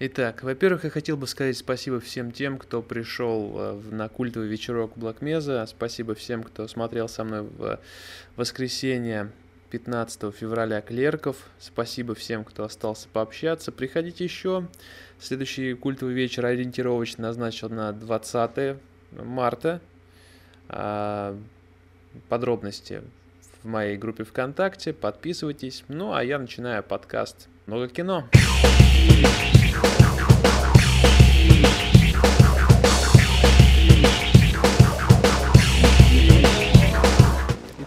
Итак, во-первых, я хотел бы сказать спасибо всем тем, кто пришел э, на культовый вечерок Блэкмеза. Спасибо всем, кто смотрел со мной в воскресенье 15 февраля Клерков. Спасибо всем, кто остался пообщаться. Приходите еще. Следующий культовый вечер ориентировочно назначен на 20 марта. А, подробности в моей группе ВКонтакте. Подписывайтесь. Ну, а я начинаю подкаст «Много кино».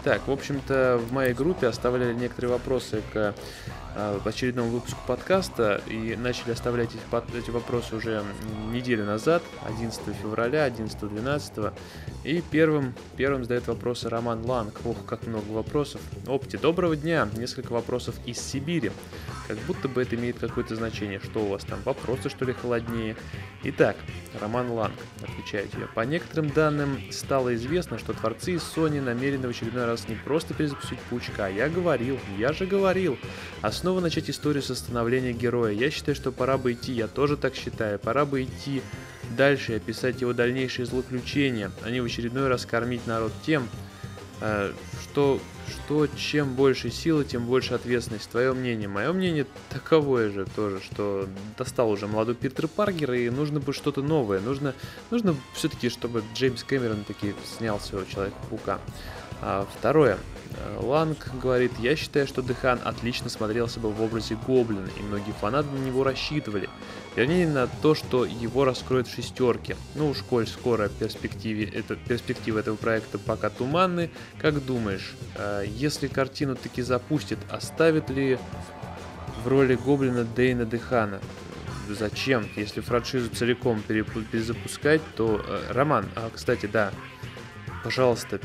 Итак, в общем-то, в моей группе оставляли некоторые вопросы к э, очередному выпуску подкаста и начали оставлять эти вопросы уже неделю назад, 11 февраля, 11-12. И первым, первым задает вопросы Роман Ланг. Ох, как много вопросов. Опти, доброго дня. Несколько вопросов из Сибири. Как будто бы это имеет какое-то значение. Что у вас там? Вопросы, что ли, холоднее? Итак, Роман Ланг, отвечает я. По некоторым данным, стало известно, что творцы из Sony намерены в очередной раз не просто перезапустить Паучка. Я говорил, я же говорил. Основа начать историю со становления героя. Я считаю, что пора бы идти, я тоже так считаю. Пора бы идти дальше и описать его дальнейшие злоключения, а не в очередной раз кормить народ тем, что, что чем больше силы, тем больше ответственность. Твое мнение. Мое мнение таковое же тоже, что достал уже молодой Питер Паркер, и нужно бы что-то новое. Нужно, нужно все-таки, чтобы Джеймс Кэмерон таки снял своего Человека-паука. А второе. Ланг говорит, я считаю, что Дехан отлично смотрелся бы в образе Гоблина, и многие фанаты на него рассчитывали. Вернее, на то, что его раскроют в шестерке. Ну уж коль скоро перспективе, это, перспективы этого проекта пока туманны, как думаешь, э, если картину таки запустит, оставит ли в роли Гоблина Дейна Дехана? Зачем? Если франшизу целиком перезапускать, то... Э, Роман, а, кстати, да, пожалуйста,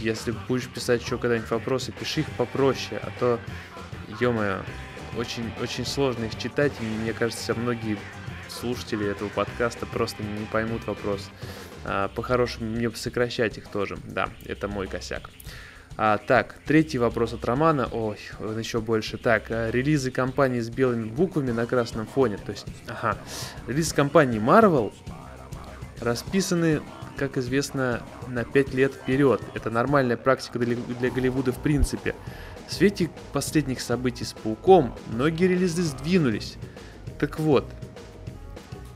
если будешь писать еще когда-нибудь вопросы, пиши их попроще, а то, ё-моё, очень, очень сложно их читать, и мне кажется, многие слушатели этого подкаста просто не поймут вопрос. А, по-хорошему, мне сокращать их тоже. Да, это мой косяк. А, так, третий вопрос от Романа. Ой, он еще больше. Так, а, релизы компании с белыми буквами на красном фоне. То есть, ага, релиз компании Marvel расписаны как известно, на 5 лет вперед. Это нормальная практика для, Голливуда в принципе. В свете последних событий с Пауком многие релизы сдвинулись. Так вот,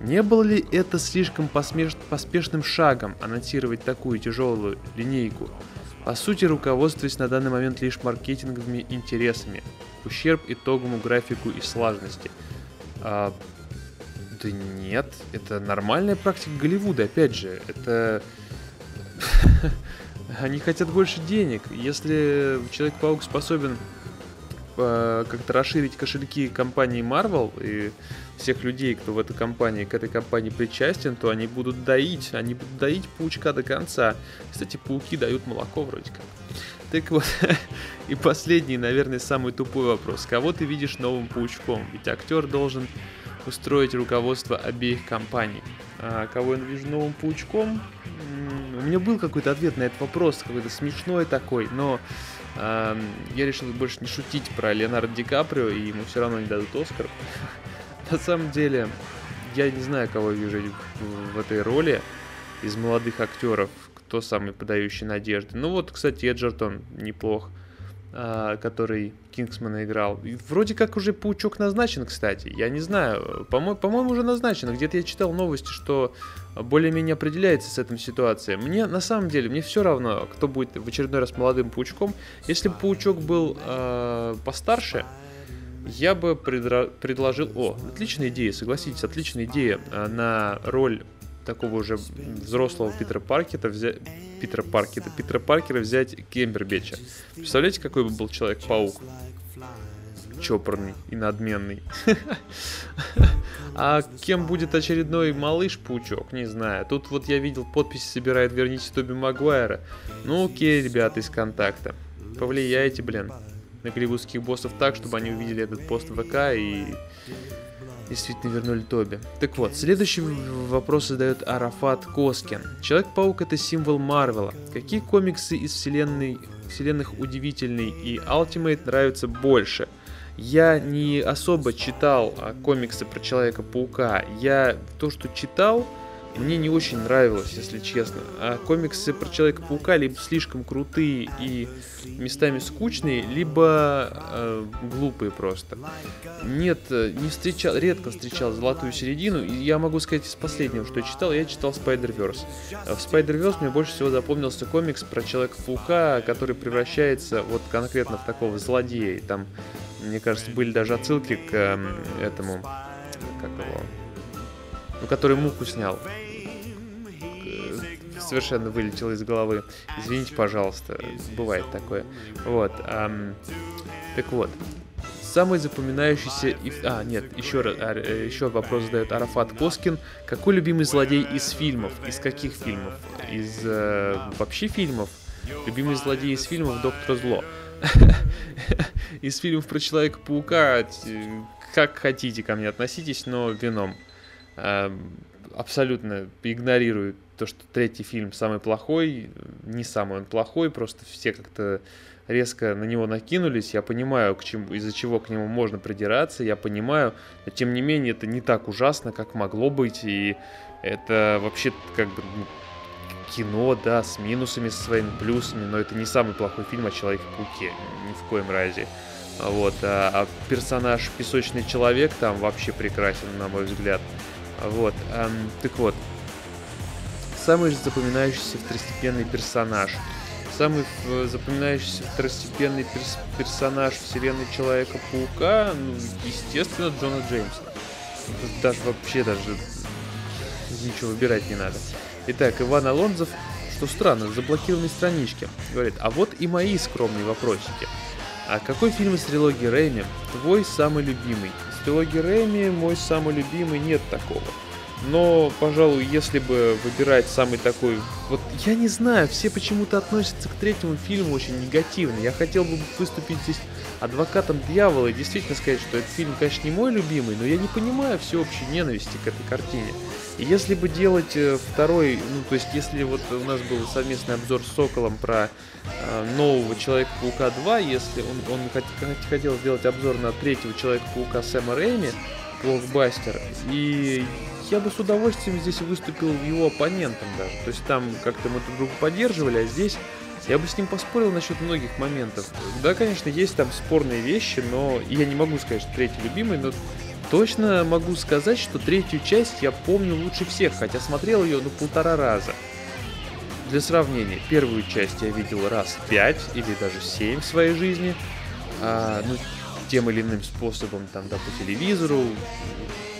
не было ли это слишком посмеш... поспешным шагом анонсировать такую тяжелую линейку? По сути, руководствуясь на данный момент лишь маркетинговыми интересами, ущерб итоговому графику и слаженности. А, да нет, это нормальная практика Голливуда, опять же, это... Они хотят больше денег. Если Человек-паук способен э, как-то расширить кошельки компании Marvel и всех людей, кто в этой компании, к этой компании причастен, то они будут доить, они будут доить паучка до конца. Кстати, пауки дают молоко вроде как. Так вот, и последний, наверное, самый тупой вопрос. Кого ты видишь новым паучком? Ведь актер должен устроить руководство обеих компаний. А кого я вижу новым паучком? У меня был какой-то ответ на этот вопрос, какой-то смешной такой, но э, я решил больше не шутить про Леонардо Ди Каприо, и ему все равно не дадут Оскар. На самом деле, я не знаю, кого вижу в этой роли из молодых актеров, кто самый подающий надежды. Ну вот, кстати, Эджертон неплох. А, который Кингсмана играл. Вроде как уже Паучок назначен, кстати. Я не знаю. По-моему, по уже назначен. Где-то я читал новости, что более-менее определяется с этой ситуацией. Мне, на самом деле, мне все равно, кто будет в очередной раз молодым Паучком. Если бы Паучок был э, постарше, я бы предра- предложил... О, отличная идея, согласитесь, отличная идея э, на роль такого уже взрослого Питера Паркета взять... Питера Паркета, Питера Паркера взять Кембербеча. Представляете, какой бы был Человек-паук? Чопорный и надменный. А кем будет очередной малыш-паучок, не знаю. Тут вот я видел, подписи собирает «Верните Тоби Магуайра». Ну окей, ребята из контакта. Повлияйте, блин, на голливудских боссов так, чтобы они увидели этот пост в ВК и действительно вернули Тоби. Так вот, следующий вопрос задает Арафат Коскин. Человек-паук это символ Марвела. Какие комиксы из вселенной, вселенных Удивительный и Ultimate нравятся больше? Я не особо читал а, комиксы про Человека-паука. Я то, что читал, мне не очень нравилось, если честно. А комиксы про Человека-паука либо слишком крутые и местами скучные, либо э, глупые просто. Нет, э, не встречал, редко встречал золотую середину. И я могу сказать из последнего, что я читал, я читал Spider-Verse. А в Spider-Verse мне больше всего запомнился комикс про Человека-паука, который превращается вот конкретно в такого злодея. Там, мне кажется, были даже отсылки к э, этому, как его, ну, который муку снял совершенно вылетело из головы. Извините, пожалуйста, бывает такое. Вот. Эм, так вот. Самый запоминающийся... А, нет, еще, раз, а, э, еще вопрос задает Арафат Коскин. Какой любимый злодей из фильмов? Из каких фильмов? Из э, вообще фильмов? Любимый злодей из фильмов Доктор Зло. Из фильмов про Человека-паука, как хотите ко мне относитесь, но вином. Абсолютно игнорирую то, что третий фильм самый плохой, не самый он плохой, просто все как-то резко на него накинулись. Я понимаю, к чему, из-за чего к нему можно придираться, я понимаю, но тем не менее это не так ужасно, как могло быть, и это вообще как бы ну, кино, да, с минусами, со своими плюсами, но это не самый плохой фильм о Человеке-пауке, ни в коем разе. Вот, а, а персонаж Песочный Человек там вообще прекрасен, на мой взгляд. Вот, эм, так вот, самый запоминающийся второстепенный персонаж. Самый запоминающийся второстепенный перс персонаж вселенной Человека-паука, ну, естественно, Джона Джеймса. Даже вообще даже ничего выбирать не надо. Итак, Иван Алонзов, что странно, в заблокированной страничке, говорит, а вот и мои скромные вопросики. А какой фильм из трилогии Рэйми твой самый любимый? Из трилогии Рэйми мой самый любимый нет такого. Но, пожалуй, если бы выбирать самый такой... Вот я не знаю, все почему-то относятся к третьему фильму очень негативно. Я хотел бы выступить здесь адвокатом дьявола и действительно сказать, что этот фильм, конечно, не мой любимый, но я не понимаю всеобщей ненависти к этой картине. Если бы делать э, второй, ну то есть если вот у нас был совместный обзор с Соколом про э, нового Человека-паука 2, если он, он хотел сделать обзор на третьего Человека-паука Сэма Рэйми, блокбастер, и я бы с удовольствием здесь выступил его оппонентом даже. То есть там как-то мы друг друга поддерживали, а здесь я бы с ним поспорил насчет многих моментов. Да, конечно, есть там спорные вещи, но я не могу сказать, что третий любимый, но точно могу сказать, что третью часть я помню лучше всех, хотя смотрел ее ну полтора раза. Для сравнения, первую часть я видел раз пять или даже семь в своей жизни. А, ну, тем или иным способом, там, да, по телевизору,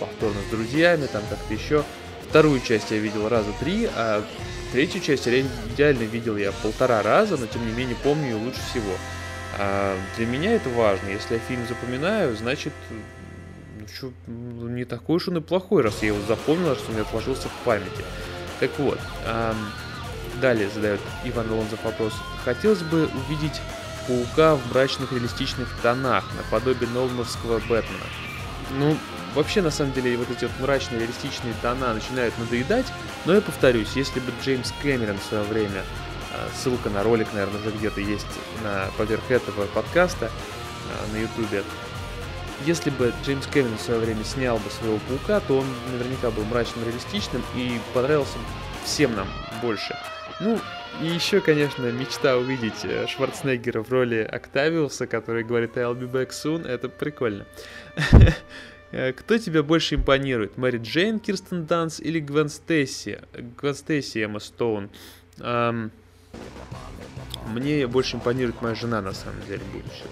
повторно с друзьями, там как-то еще. Вторую часть я видел раза три, а третью часть я идеально видел я полтора раза, но тем не менее помню ее лучше всего. А для меня это важно. Если я фильм запоминаю, значит, что, ну, не такой уж он и плохой, раз я его запомнил, что он отложился в памяти. Так вот, а, далее задает Иван Лонзов вопрос. Хотелось бы увидеть паука в мрачных реалистичных тонах, наподобие Нолановского Бэтмена. Ну, Вообще, на самом деле, вот эти вот мрачные, реалистичные тона начинают надоедать, но я повторюсь, если бы Джеймс Кэмерон в свое время, а, ссылка на ролик, наверное, уже где-то есть на, поверх этого подкаста а, на ютубе, если бы Джеймс Кэмерон в свое время снял бы своего паука, то он наверняка был мрачным, реалистичным и понравился всем нам больше. Ну, и еще, конечно, мечта увидеть э, Шварценеггера в роли Октавиуса, который говорит «I'll be back soon», это прикольно. Э, кто тебя больше импонирует? Мэри Джейн, Кирстен Данс или Гвен Стейси? Гвен Стейси, Эмма Стоун. Мне больше импонирует моя жена, на самом деле, будущее.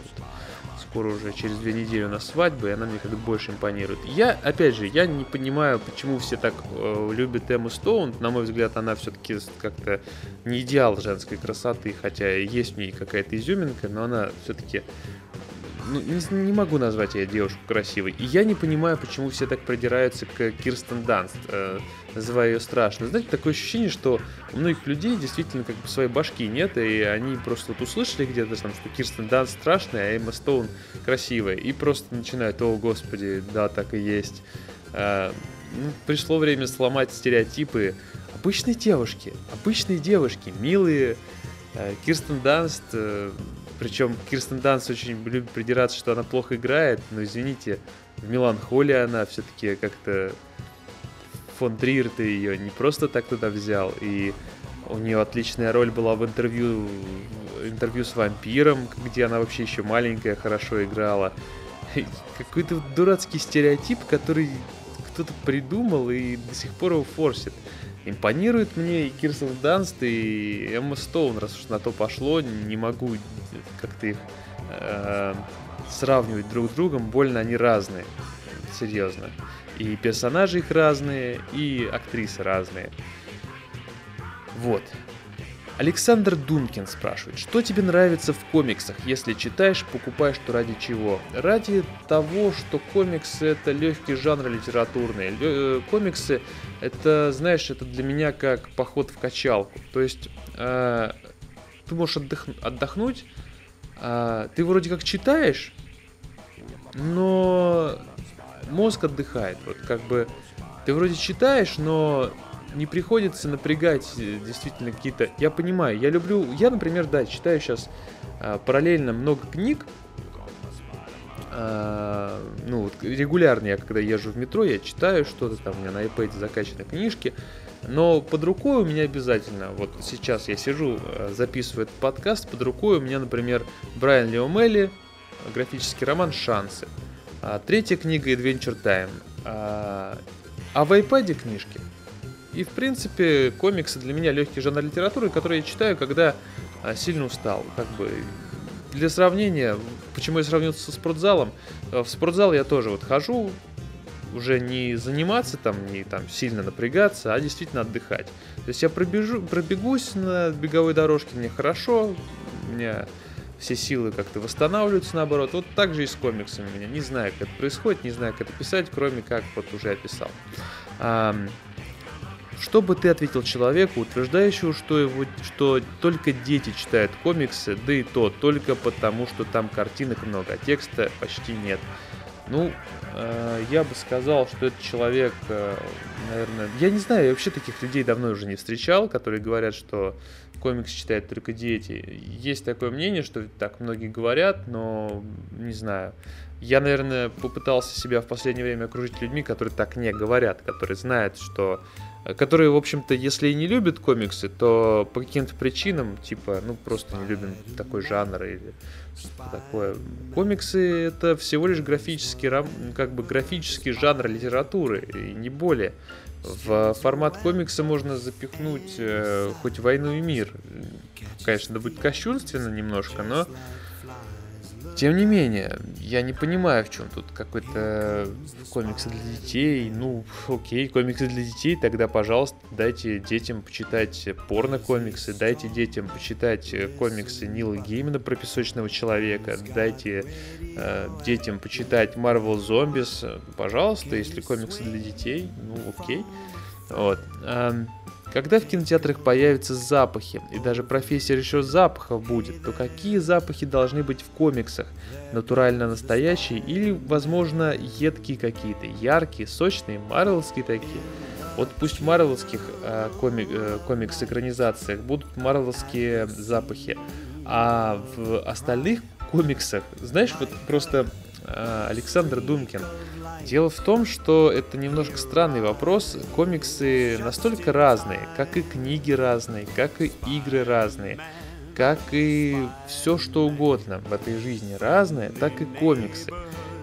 Скоро уже через две недели у нас свадьба, и она мне как-то больше импонирует. Я, опять же, я не понимаю, почему все так э, любят Эмму Стоун. На мой взгляд, она все-таки как-то не идеал женской красоты, хотя есть в ней какая-то изюминка, но она все-таки ну, не, не могу назвать ее девушку красивой. И я не понимаю, почему все так придираются к Кирстен Данст, э, называя ее страшной. Знаете, такое ощущение, что у многих людей действительно как бы своей башки нет, и они просто вот услышали где-то там, что Кирстен Данст страшная, а Эмма Стоун красивая, и просто начинают, о господи, да, так и есть. Э, ну, пришло время сломать стереотипы. Обычные девушки, обычные девушки, милые. Э, Кирстен Данст... Э, Причем Кирстен Данс очень любит придираться, что она плохо играет, но извините, в Меланхолии она все-таки как-то фон Триер ты ее не просто так туда взял, и у нее отличная роль была в интервью, интервью с вампиром, где она вообще еще маленькая, хорошо играла. Какой-то дурацкий стереотип, который кто-то придумал и до сих пор его форсит. Импонирует мне и Кирсен Данст, и Эмма Стоун, раз уж на то пошло, не могу как-то их э, сравнивать друг с другом, больно они разные, серьезно. И персонажи их разные, и актрисы разные. Вот. Александр Думкин спрашивает, что тебе нравится в комиксах, если читаешь, покупаешь, то ради чего? Ради того, что комиксы это легкий жанр литературный. Лё- э, комиксы это, знаешь, это для меня как поход в качалку. То есть э, ты можешь отдых- отдохнуть, э, ты вроде как читаешь, но мозг отдыхает. Вот как бы ты вроде читаешь, но не приходится напрягать э, действительно какие-то... Я понимаю, я люблю... Я, например, да, читаю сейчас а, параллельно много книг. А, ну, вот регулярно я, когда езжу в метро, я читаю что-то там, у меня на iPad закачаны книжки. Но под рукой у меня обязательно, вот сейчас я сижу, э, записываю этот подкаст, под рукой у меня, например, Брайан Леомелли, графический роман «Шансы». А, третья книга Adventure Time. А, а в iPad книжки и, в принципе, комиксы для меня легкий жанр литературы, который я читаю, когда а, сильно устал. Как бы для сравнения, почему я сравнил со спортзалом, в спортзал я тоже вот хожу, уже не заниматься там, не там сильно напрягаться, а действительно отдыхать. То есть я пробежу, пробегусь на беговой дорожке, мне хорошо, у меня все силы как-то восстанавливаются наоборот. Вот так же и с комиксами у меня. Не знаю, как это происходит, не знаю, как это писать, кроме как вот уже описал. Что бы ты ответил человеку, утверждающему, что, его, что только дети читают комиксы, да и то только потому, что там картинок много, а текста почти нет? Ну, э, я бы сказал, что этот человек, э, наверное... Я не знаю, я вообще таких людей давно уже не встречал, которые говорят, что комикс читают только дети. Есть такое мнение, что так многие говорят, но не знаю. Я, наверное, попытался себя в последнее время окружить людьми, которые так не говорят, которые знают, что которые, в общем-то, если и не любят комиксы, то по каким-то причинам, типа, ну, просто не любим такой жанр или такое. Комиксы — это всего лишь графический, как бы графический жанр литературы, и не более. В формат комикса можно запихнуть э, хоть «Войну и мир». Конечно, это будет кощунственно немножко, но тем не менее, я не понимаю, в чем тут какой-то комиксы для детей. Ну, окей, комиксы для детей, тогда, пожалуйста, дайте детям почитать порно-комиксы, дайте детям почитать комиксы Нила Геймана про песочного человека, дайте э, детям почитать Marvel Zombies, пожалуйста, если комиксы для детей, ну, окей. Вот. Когда в кинотеатрах появятся запахи, и даже профессия еще запахов будет, то какие запахи должны быть в комиксах? Натурально настоящие или, возможно, едкие какие-то, яркие, сочные, марвелские такие? Вот пусть в марвелских э, комик, э, комикс-экранизациях будут марвелские запахи, а в остальных комиксах, знаешь, вот просто э, Александр Думкин Дело в том, что это немножко странный вопрос. Комиксы настолько разные, как и книги разные, как и игры разные, как и все что угодно в этой жизни разное, так и комиксы.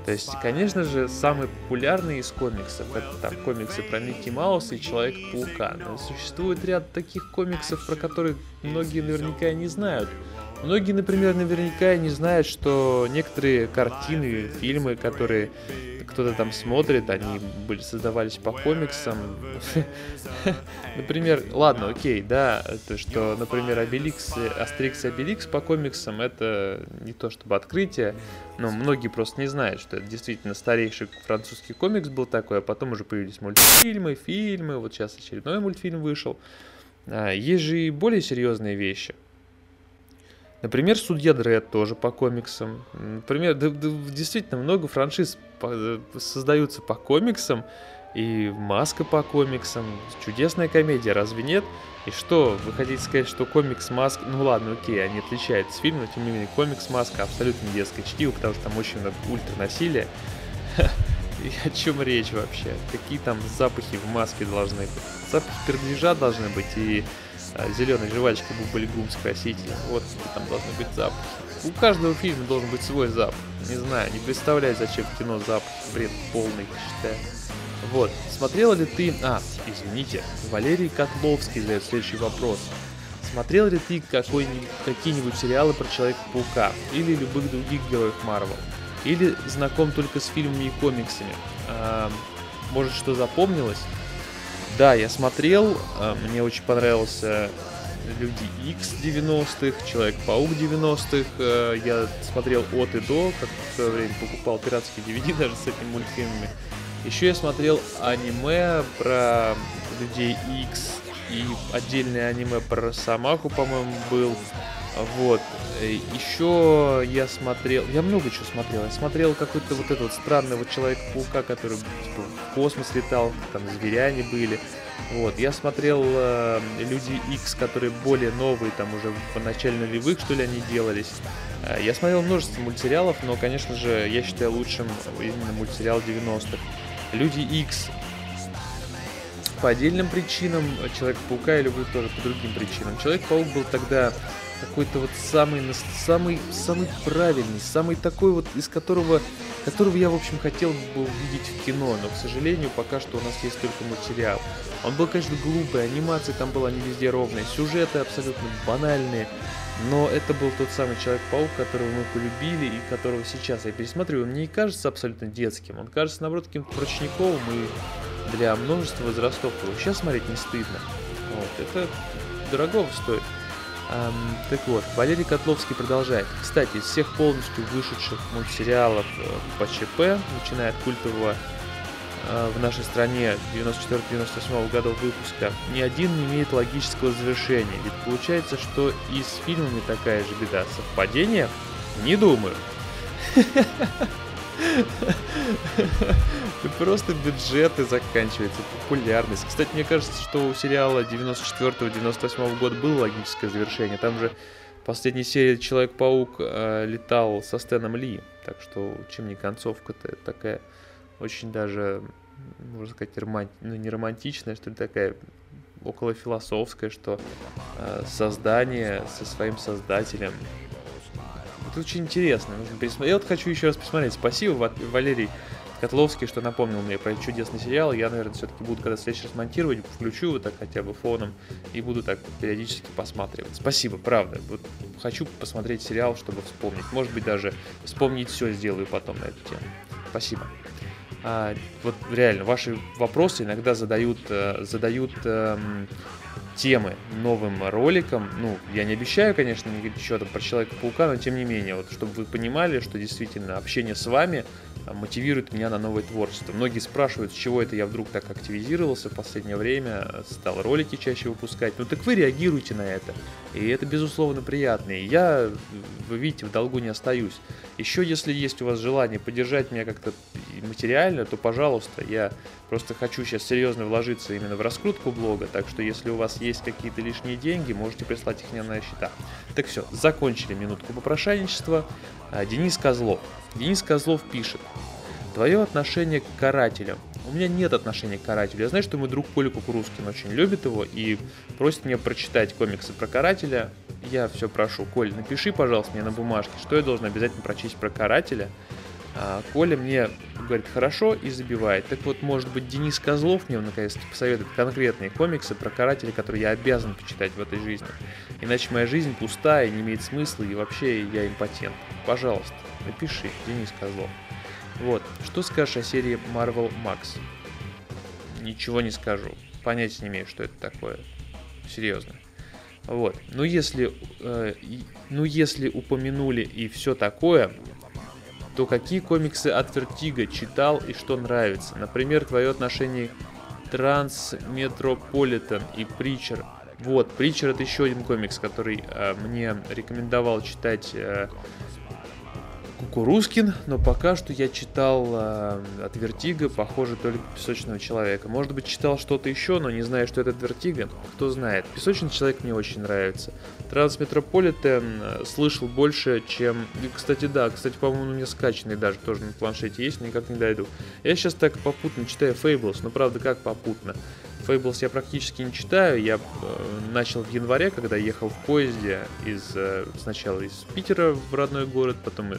То есть, конечно же, самые популярные из комиксов это там комиксы про Микки Мауса и Человека-паука. Но существует ряд таких комиксов, про которые многие наверняка не знают. Многие, например, наверняка не знают, что некоторые картины, фильмы, которые кто-то там смотрит, они были создавались по комиксам. Например, ладно, окей, да, то что, например, Обеликс, Астерикс и Обеликс по комиксам это не то чтобы открытие, но многие просто не знают, что это действительно старейший французский комикс был такой, а потом уже появились мультфильмы, фильмы, вот сейчас очередной мультфильм вышел. А, есть же и более серьезные вещи. Например, Судья Дред тоже по комиксам. Например, да, да, действительно много франшиз по, создаются по комиксам. и маска по комиксам. Чудесная комедия, разве нет? И что, вы хотите сказать, что комикс Маска... Ну ладно, окей, они отличаются с фильма, но тем не менее комикс Маска абсолютно детское чтиво, потому что там очень много ультранасилия. И о чем речь вообще? Какие там запахи в маске должны быть? Запахи пердежа должны быть и а, зеленой жвачки бубльгум спросите. Вот там должны быть запахи. У каждого фильма должен быть свой запах. Не знаю, не представляю, зачем кино запах. Бред полный, считаю. Вот, смотрел ли ты... А, извините, Валерий Котловский задает следующий вопрос. Смотрел ли ты какие-нибудь сериалы про Человека-паука или любых других героев Марвел? Или знаком только с фильмами и комиксами? А, может, что запомнилось? Да, я смотрел, а, мне очень понравился Люди X 90-х, Человек-паук 90-х. А, я смотрел от и до, как в свое время покупал пиратские DVD даже с этими мультфильмами. Еще я смотрел аниме про Людей X и отдельное аниме про Росомаху, по-моему, был. Вот. Еще я смотрел... Я много чего смотрел. Я смотрел какой-то вот этот странный вот Человек-паука, который типа, в космос летал, там зверяне были. Вот. Я смотрел э, Люди X, которые более новые, там уже по начале нулевых, что ли, они делались. Э, я смотрел множество мультсериалов, но, конечно же, я считаю лучшим именно мультсериал 90-х. Люди X по отдельным причинам, Человек-паука я люблю тоже по другим причинам. Человек-паук был тогда какой-то вот самый, самый, самый правильный, самый такой вот, из которого, которого я, в общем, хотел бы увидеть в кино, но, к сожалению, пока что у нас есть только материал. Он был, конечно, глупый, анимация там была не везде ровная, сюжеты абсолютно банальные, но это был тот самый Человек-паук, которого мы полюбили и которого сейчас я пересматриваю. Мне не кажется абсолютно детским, он кажется, наоборот, каким-то прочниковым и для множества возрастов его сейчас смотреть не стыдно. Вот, это дорого стоит. Эм, так вот, Валерий Котловский продолжает. Кстати, из всех полностью вышедших мультсериалов э, по ЧП, начиная от культового э, в нашей стране 94-98 годов выпуска, ни один не имеет логического завершения. Ведь получается, что и с фильмами такая же беда. Совпадение? Не думаю. Просто бюджеты заканчиваются, популярность. Кстати, мне кажется, что у сериала 94-98 года было логическое завершение. Там же последней серии Человек-паук э, летал со Стэном Ли. Так что, чем не концовка-то такая очень даже, можно сказать, роман... ну, не романтичная, что ли, такая около философская, что э, создание со своим создателем это очень интересно. Нужно пересмотреть. Я вот хочу еще раз посмотреть. Спасибо, Валерий Котловский, что напомнил мне про чудесный сериал. Я, наверное, все-таки буду, когда следующий раз монтировать, включу его так хотя бы фоном и буду так периодически посматривать. Спасибо, правда. Вот хочу посмотреть сериал, чтобы вспомнить. Может быть, даже вспомнить все сделаю потом на эту тему. Спасибо. А, вот реально, ваши вопросы иногда задают, э, задают эм, темы новым роликам. Ну, я не обещаю, конечно, еще там про Человека-паука, но тем не менее, вот чтобы вы понимали, что действительно общение с вами мотивирует меня на новое творчество. Многие спрашивают, с чего это я вдруг так активизировался в последнее время, стал ролики чаще выпускать. Ну так вы реагируете на это. И это, безусловно, приятно. И я, вы видите, в долгу не остаюсь. Еще, если есть у вас желание поддержать меня как-то материально, то, пожалуйста, я просто хочу сейчас серьезно вложиться именно в раскрутку блога, так что если у вас есть какие-то лишние деньги, можете прислать их мне на счета. Так все, закончили минутку попрошайничества. А, Денис Козлов. Денис Козлов пишет. Твое отношение к карателям. У меня нет отношения к карателю. Я знаю, что мой друг Коля Кукурузкин очень любит его и просит меня прочитать комиксы про карателя. Я все прошу, Коль, напиши, пожалуйста, мне на бумажке, что я должен обязательно прочесть про карателя. А Коля мне говорит, хорошо, и забивает. Так вот, может быть, Денис Козлов мне наконец-то посоветует конкретные комиксы про карателей, которые я обязан почитать в этой жизни. Иначе моя жизнь пустая, не имеет смысла, и вообще я импотент. Пожалуйста, напиши, Денис Козлов. Вот, что скажешь о серии Marvel Max? Ничего не скажу. Понятия не имею, что это такое. Серьезно. Вот. Ну если, э, ну если упомянули и все такое, то какие комиксы от Vertigo читал и что нравится? Например, твое отношение Трансметрополитен и Preacher. Вот, Preacher это еще один комикс, который э, мне рекомендовал читать э, Кукурузкин, но пока что я читал э, от Vertigo, похоже, только Песочного Человека. Может быть, читал что-то еще, но не знаю, что это Vertigo. Кто знает. Песочный Человек мне очень нравится. Трансметрополитен э, слышал больше, чем... И, кстати, да, кстати, по-моему, у меня скачанный даже тоже на планшете есть, никак не дойду. Я сейчас так попутно читаю Fables, но правда, как попутно? Fables я практически не читаю. Я э, начал в январе, когда ехал в поезде из э, сначала из Питера в родной город, потом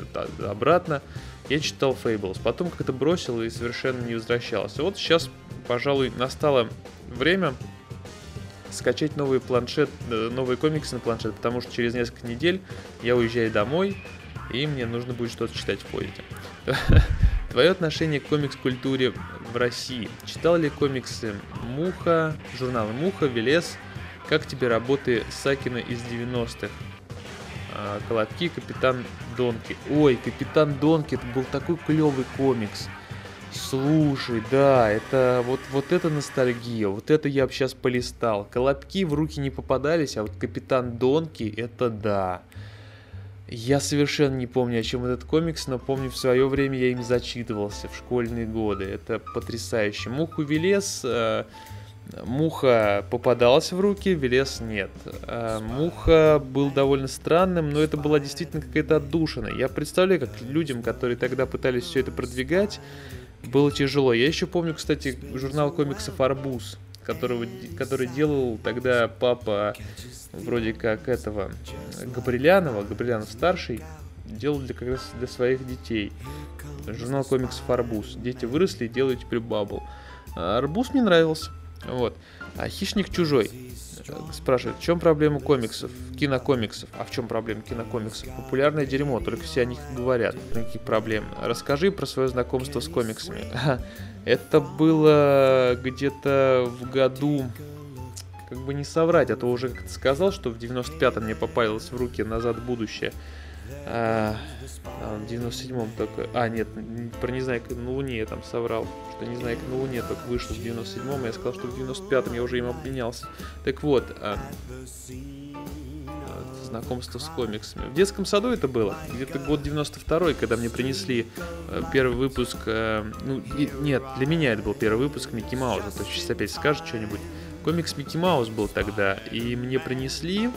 обратно. Я читал Fables, потом как-то бросил и совершенно не возвращался. Вот сейчас, пожалуй, настало время скачать новый планшет, э, новые комиксы на планшет, потому что через несколько недель я уезжаю домой, и мне нужно будет что-то читать в поезде. Твое отношение к комикс-культуре в России. Читал ли комиксы Муха, журналы Муха, Велес? Как тебе работы Сакина из 90-х? А, Колобки, Капитан Донки. Ой, Капитан Донки, это был такой клевый комикс. Слушай, да, это вот, вот это ностальгия, вот это я бы сейчас полистал. Колобки в руки не попадались, а вот Капитан Донки, это да. Я совершенно не помню, о чем этот комикс, но помню, в свое время я им зачитывался в школьные годы. Это потрясающе. Муху Велес... Э, Муха попадалась в руки, Велес нет. Э, Муха был довольно странным, но это была действительно какая-то отдушина. Я представляю, как людям, которые тогда пытались все это продвигать, было тяжело. Я еще помню, кстати, журнал комиксов «Арбуз», которого, который делал тогда папа вроде как этого Габрилянова, Габрилянов старший, делал для, как раз для своих детей. Журнал комиксов «Арбуз». Дети выросли и делают теперь бабл. А арбуз мне нравился. Вот. А «Хищник чужой» спрашивает, в чем проблема комиксов, кинокомиксов? А в чем проблема кинокомиксов? Популярное дерьмо, только все о них говорят. Никаких проблем. Расскажи про свое знакомство с комиксами. Это было где-то в году как бы не соврать, а то уже как-то сказал, что в 95-м мне попалось в руки «Назад в будущее». А, а в 97-м только... А, нет, про «Незнайка на Луне» я там соврал, что «Незнайка на Луне» только вышел в 97-м, я сказал, что в 95-м я уже им обменялся. Так вот, а, знакомство с комиксами. В детском саду это было, где-то год 92 когда мне принесли э, первый выпуск, э, ну, и, нет, для меня это был первый выпуск Микки Мауза, то сейчас опять скажет что-нибудь. Комикс Микки Маус был тогда, и мне принесли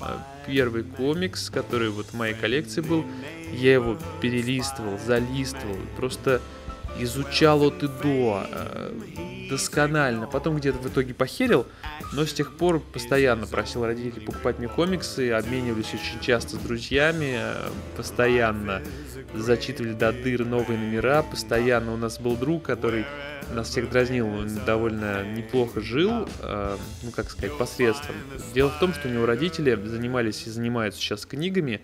э, первый комикс, который вот в моей коллекции был. Я его перелистывал, залистывал, просто изучал от и до, э, досконально. Потом где-то в итоге похерил, но с тех пор постоянно просил родителей покупать мне комиксы, обменивались очень часто с друзьями, э, постоянно зачитывали до дыр новые номера, постоянно у нас был друг, который нас всех дразнил, он довольно неплохо жил, э, ну как сказать, посредством. Дело в том, что у него родители занимались и занимаются сейчас книгами,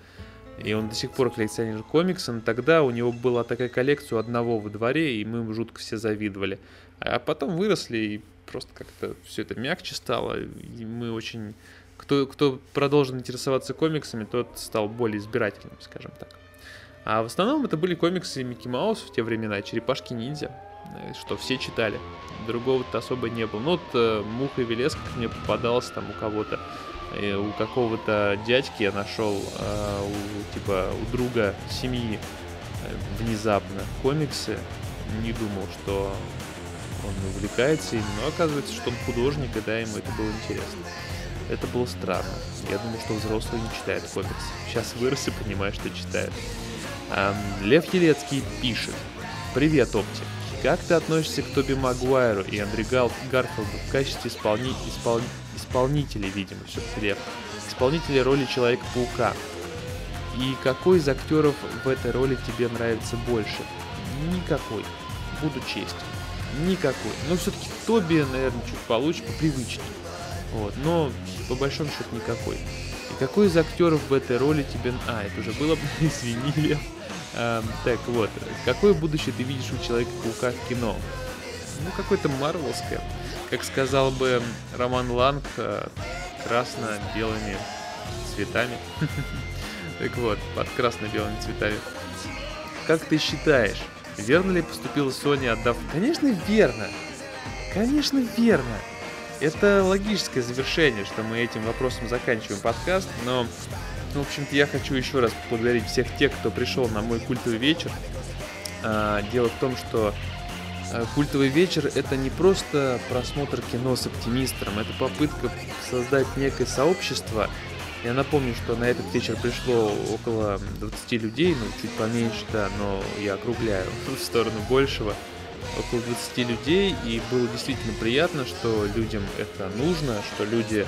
и он до сих пор коллекционирует комиксы, но тогда у него была такая коллекция одного во дворе, и мы жутко все завидовали. А потом выросли, и просто как-то все это мягче стало, и мы очень... Кто, кто продолжил интересоваться комиксами, тот стал более избирательным, скажем так. А в основном это были комиксы Микки Маус в те времена, Черепашки-ниндзя, э, что все читали. Другого-то особо не было. Ну вот э, Муха и Велес как мне попадался там у кого-то у какого-то дядьки я нашел, э, у, типа, у друга семьи э, внезапно комиксы. Не думал, что он увлекается им, но оказывается, что он художник, и да, ему это было интересно. Это было странно. Я думал, что взрослые не читают комиксы. Сейчас вырос и понимаю, что читают. Эм, Лев Елецкий пишет. Привет, Опти. Как ты относишься к Тоби Магуайру и Андре Гарфилду в качестве исполни... исполни исполнителей, видимо, все-таки Лев. Исполнителей роли Человека-паука. И какой из актеров в этой роли тебе нравится больше? Никакой. Буду честен. Никакой. Но все-таки Тоби, наверное, чуть получше, попривычнее. Вот. Но по большому счету никакой. И какой из актеров в этой роли тебе... А, это уже было, извини. Эм, так вот, какое будущее ты видишь у Человека-паука в кино? Ну, какое-то марвелское как сказал бы Роман Ланг, э, красно-белыми цветами. Так вот, под красно-белыми цветами. Как ты считаешь, верно ли поступила Соня, отдав... Конечно, верно. Конечно, верно. Это логическое завершение, что мы этим вопросом заканчиваем подкаст, но Ну, в общем-то, я хочу еще раз поблагодарить всех тех, кто пришел на мой культовый вечер. А, дело в том, что а, культовый вечер это не просто просмотр кино с оптимистром, это попытка создать некое сообщество. Я напомню, что на этот вечер пришло около 20 людей, ну чуть поменьше, да, но я округляю в сторону большего. Около 20 людей, и было действительно приятно, что людям это нужно, что люди,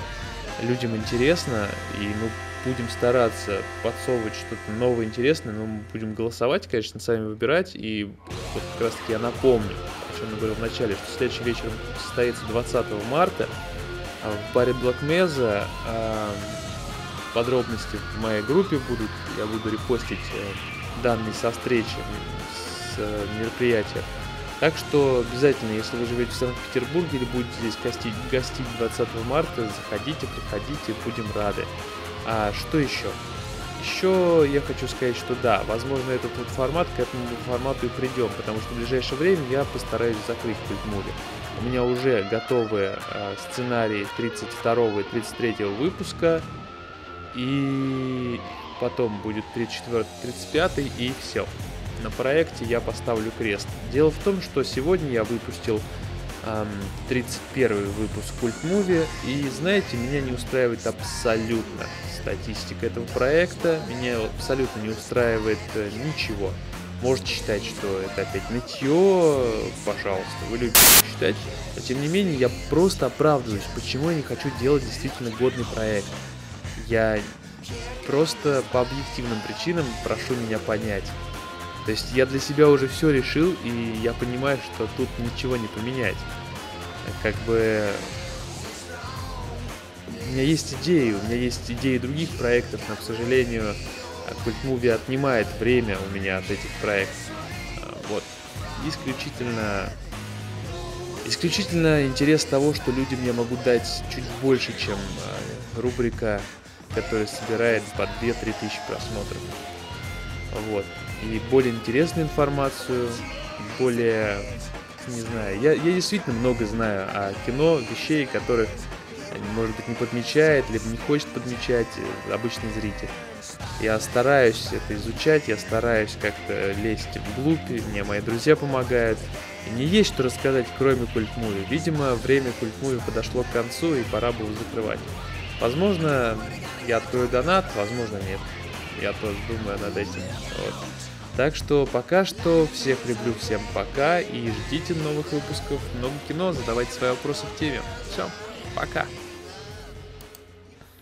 людям интересно, и мы будем стараться подсовывать что-то новое, интересное, но мы будем голосовать, конечно, сами выбирать, и вот как раз таки я напомню, о чем я говорил в начале, что следующий вечер состоится 20 марта а в баре Black Mesa. Подробности в моей группе будут, я буду репостить э, данные со встречи, с э, мероприятия. Так что обязательно, если вы живете в Санкт-Петербурге или будете здесь гостить, гостить 20 марта, заходите, приходите, будем рады. А что еще? Еще я хочу сказать, что да, возможно, этот вот формат, к этому формату и придем, потому что в ближайшее время я постараюсь закрыть культмуви. У меня уже готовы э, сценарии 32 и 33 выпуска, и потом будет 34 35 и все. На проекте я поставлю крест. Дело в том, что сегодня я выпустил 31 выпуск Культ Муви, и знаете, меня не устраивает абсолютно статистика этого проекта, меня абсолютно не устраивает э, ничего. Можете считать, что это опять нытье, пожалуйста, вы любите считать. Но тем не менее, я просто оправдываюсь, почему я не хочу делать действительно годный проект. Я просто по объективным причинам прошу меня понять. То есть я для себя уже все решил, и я понимаю, что тут ничего не поменять. Как бы у меня есть идеи, у меня есть идеи других проектов, но, к сожалению, Культмуви отнимает время у меня от этих проектов. А, вот. Исключительно исключительно интерес того, что людям я могу дать чуть больше, чем а, рубрика, которая собирает по 2-3 тысячи просмотров. Вот и более интересную информацию, более, не знаю, я, я действительно много знаю о кино, вещей, которых, может быть, не подмечает, либо не хочет подмечать обычный зритель. Я стараюсь это изучать, я стараюсь как-то лезть вглубь, мне мои друзья помогают. И мне есть что рассказать, кроме культмуви. Видимо, время культмуви подошло к концу, и пора было закрывать. Возможно, я открою донат, возможно, нет. Я тоже думаю над этим. Вот. Так что пока что всех люблю, всем пока и ждите новых выпусков много кино, задавайте свои вопросы в теме. Все, пока.